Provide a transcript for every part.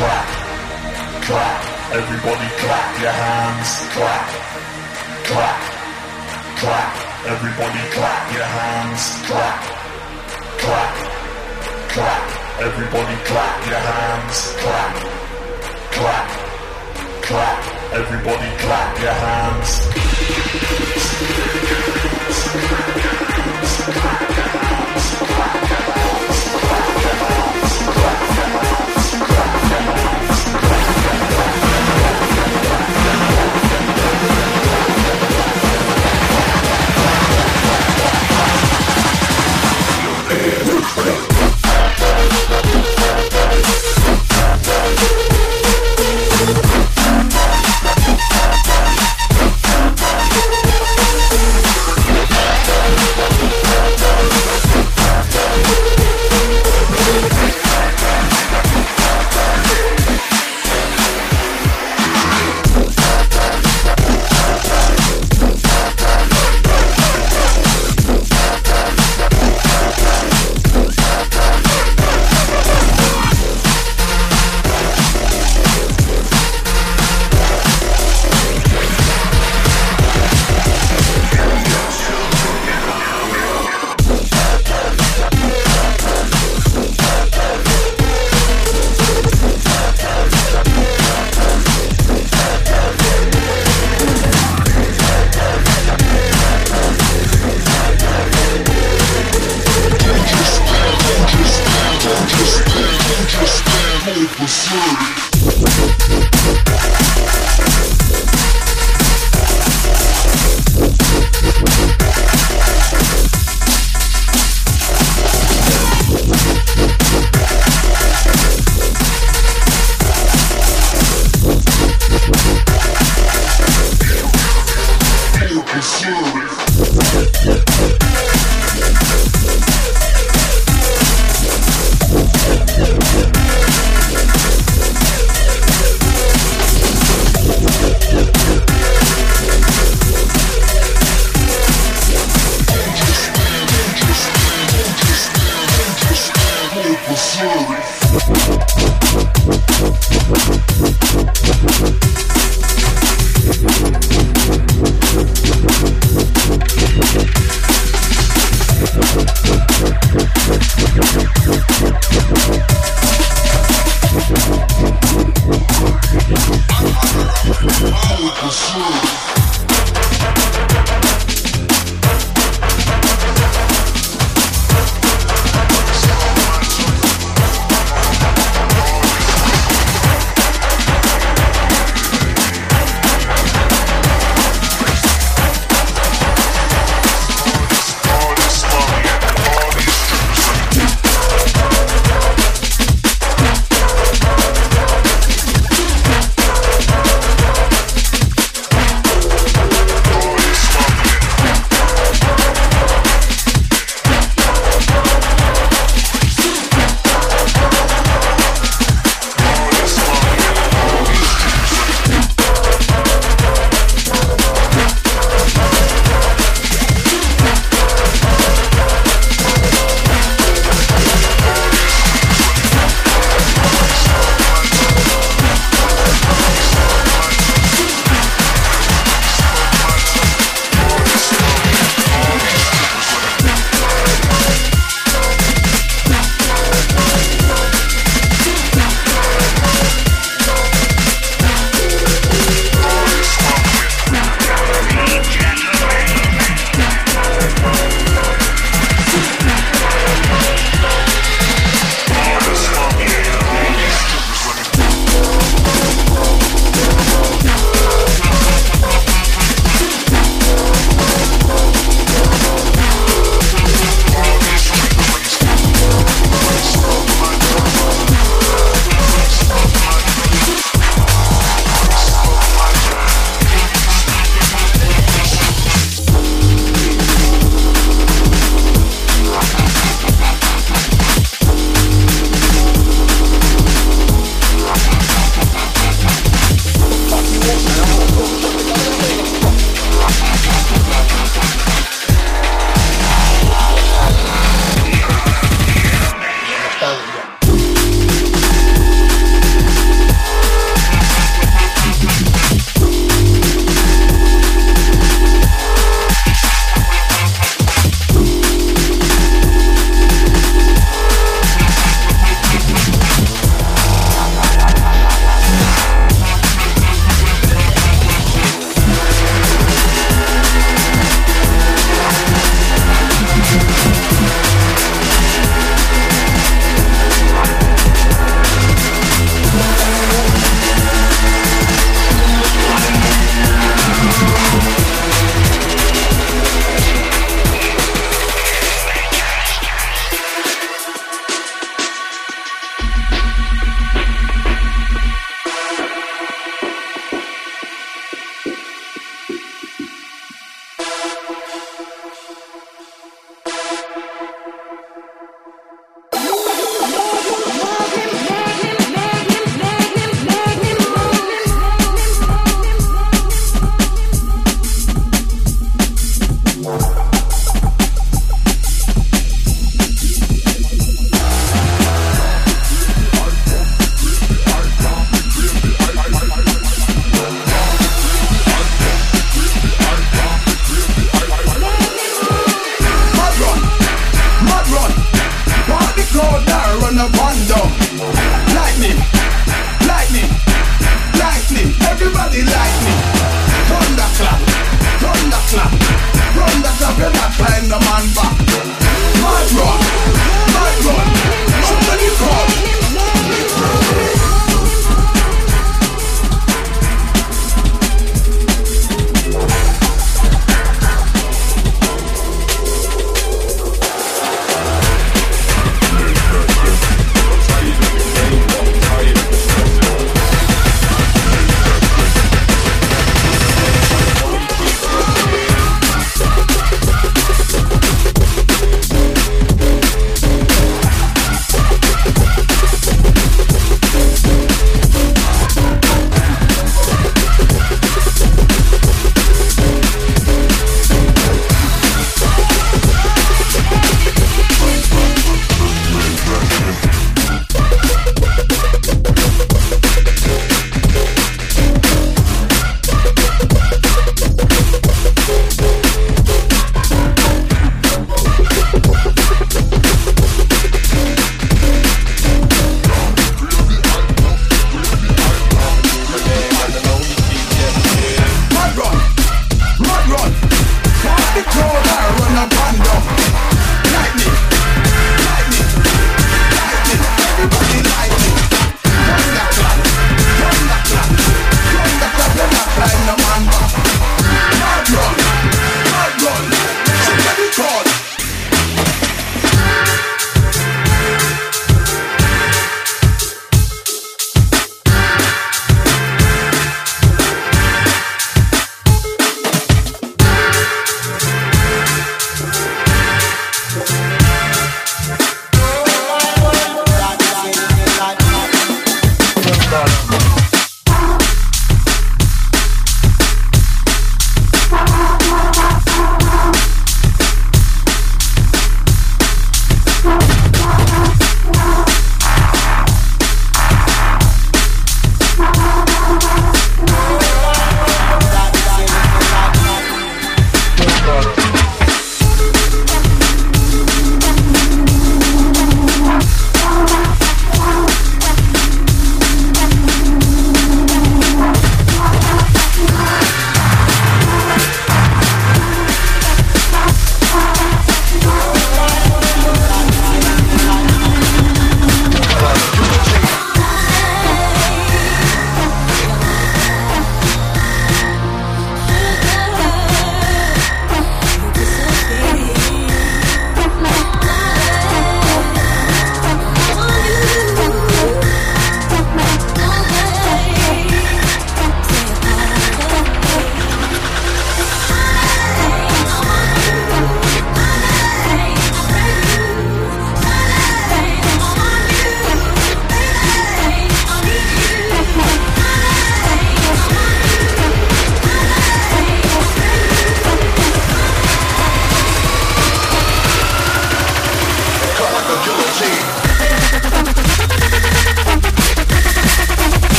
clap, clap. Everybody clap your hands, clap, clap, clap. Everybody clap your hands, clap, clap, clap. Everybody clap your hands, clap, clap, clap. Everybody clap your hands. you. Missouri.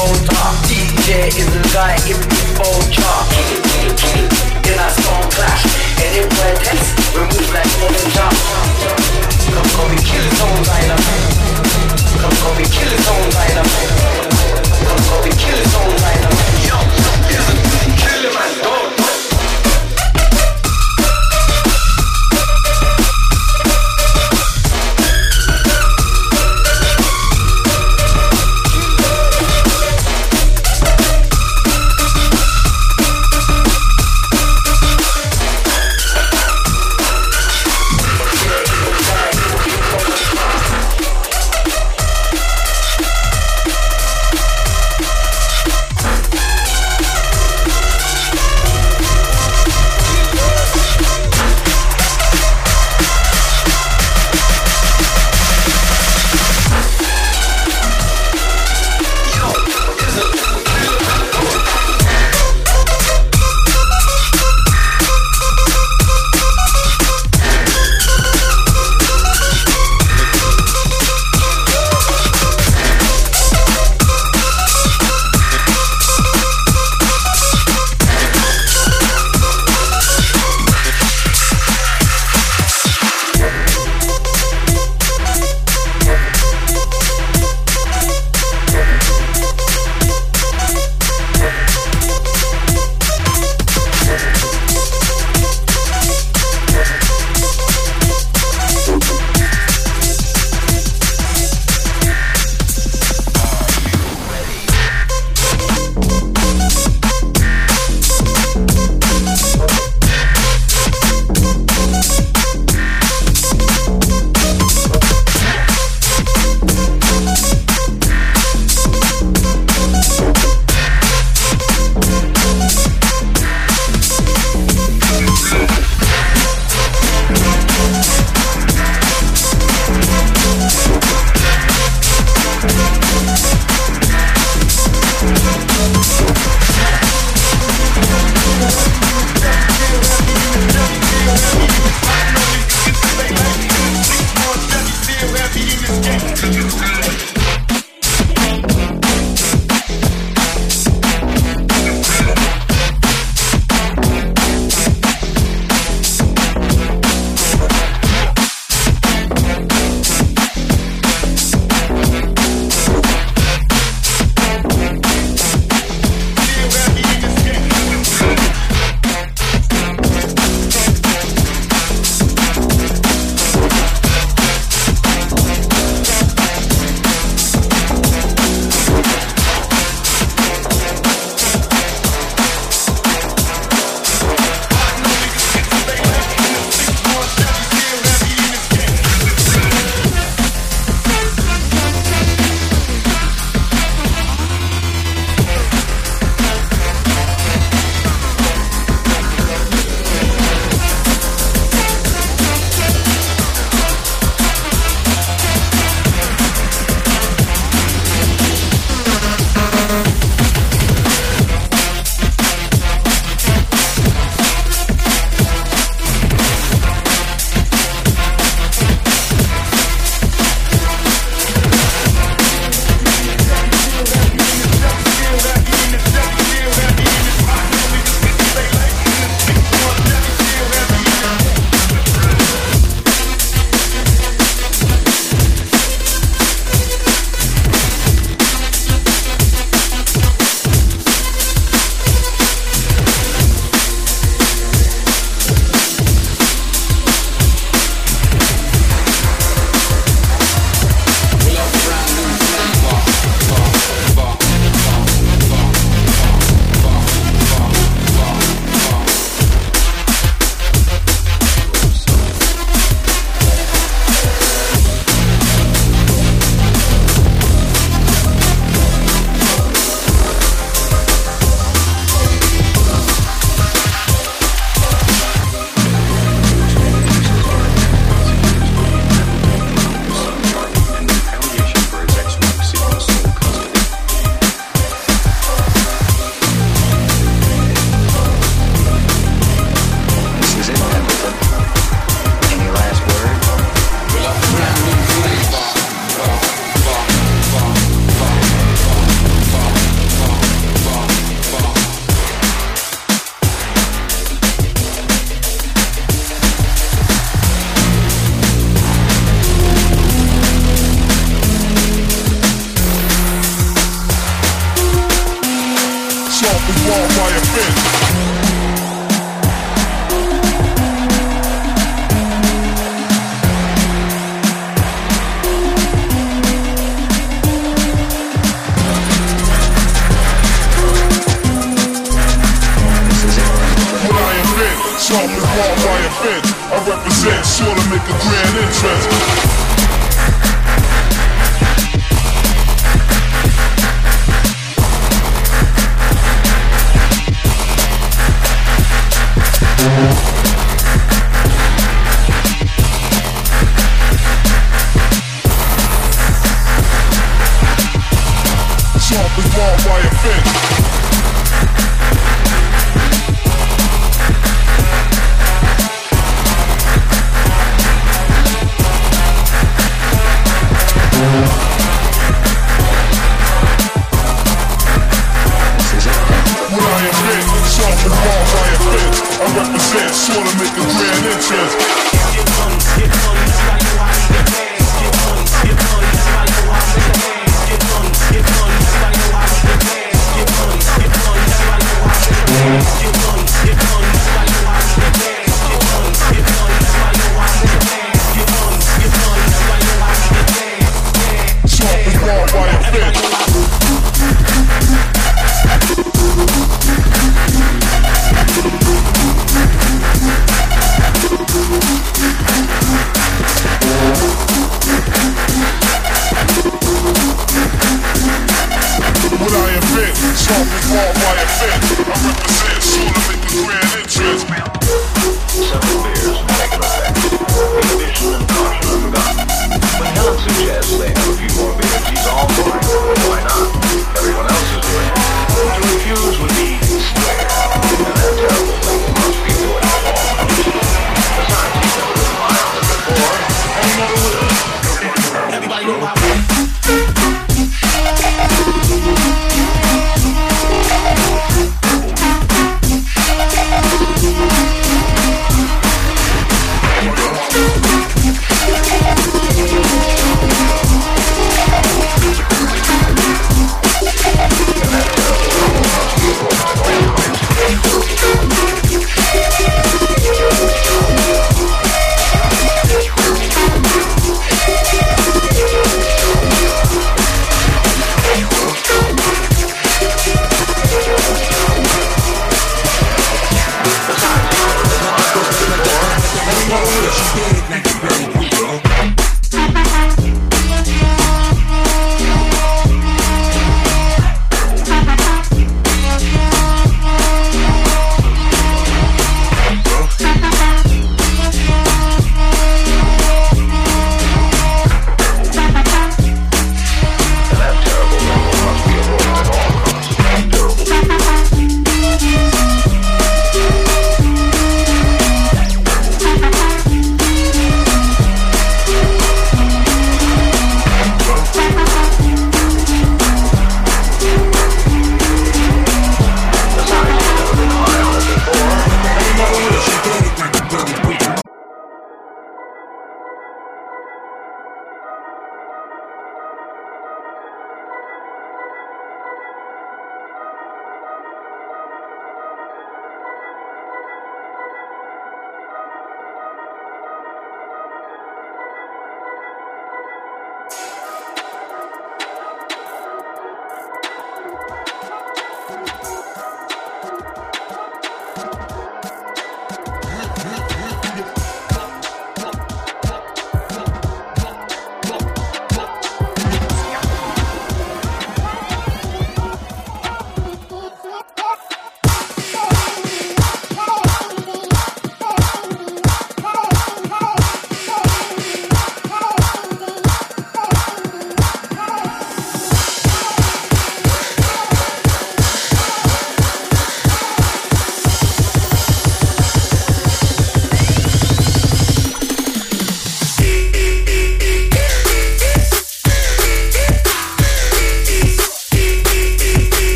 Old talk DJ is the guy in the phone chalk In our song clash. Anywhere tense, we move like modern chalk Come come, we kill his own lineup Come go we kill his own Come go we kill his own lineup Yo, a killing man